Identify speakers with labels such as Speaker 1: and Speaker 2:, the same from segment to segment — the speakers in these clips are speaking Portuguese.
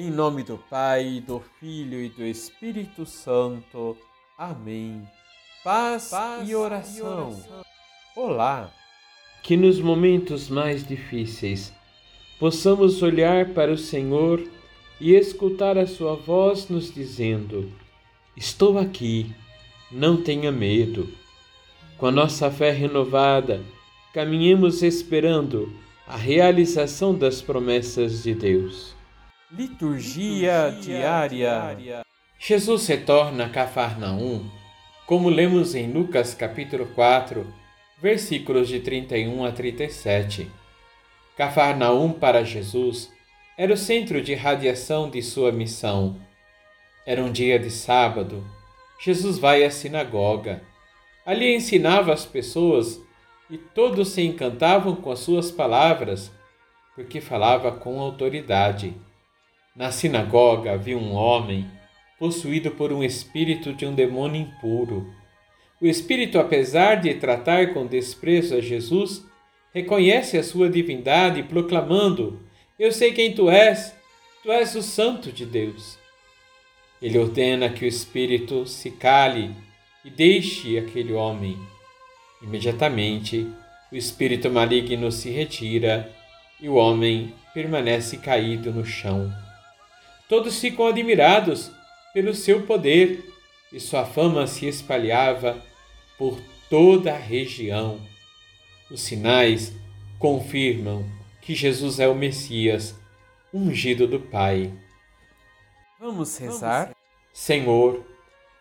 Speaker 1: Em nome do Pai, do Filho e do Espírito Santo. Amém. Paz, Paz e, oração. e oração. Olá! Que nos momentos mais difíceis possamos olhar para o Senhor e escutar a Sua voz nos dizendo: Estou aqui, não tenha medo. Com a nossa fé renovada, caminhemos esperando a realização das promessas de Deus. Liturgia, diária. Jesus retorna a Cafarnaum, como lemos em Lucas capítulo 4, versículos de 31 a 37. Cafarnaum para Jesus era o centro de radiação de sua missão. Era um dia de sábado. Jesus vai à sinagoga. Ali ensinava as pessoas e todos se encantavam com as suas palavras, porque falava com autoridade. Na sinagoga havia um homem possuído por um espírito de um demônio impuro. O espírito, apesar de tratar com desprezo a Jesus, reconhece a sua divindade, proclamando: Eu sei quem tu és, tu és o Santo de Deus. Ele ordena que o espírito se cale e deixe aquele homem. Imediatamente, o espírito maligno se retira e o homem permanece caído no chão. Todos ficam admirados pelo seu poder e sua fama se espalhava por toda a região. Os sinais confirmam que Jesus é o Messias, ungido do Pai. Vamos rezar? Senhor,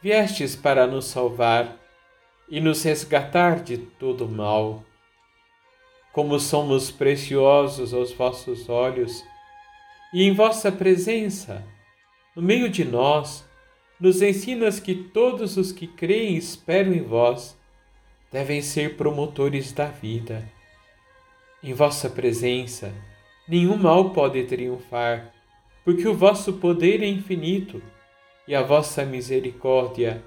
Speaker 1: viestes para nos salvar e nos resgatar de todo mal. Como somos preciosos aos vossos olhos, e em vossa presença, no meio de nós, nos ensinas que todos os que creem e esperam em vós devem ser promotores da vida. Em vossa presença, nenhum mal pode triunfar, porque o vosso poder é infinito e a vossa misericórdia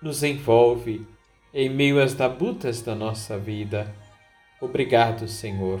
Speaker 1: nos envolve em meio às labutas da nossa vida. Obrigado, Senhor.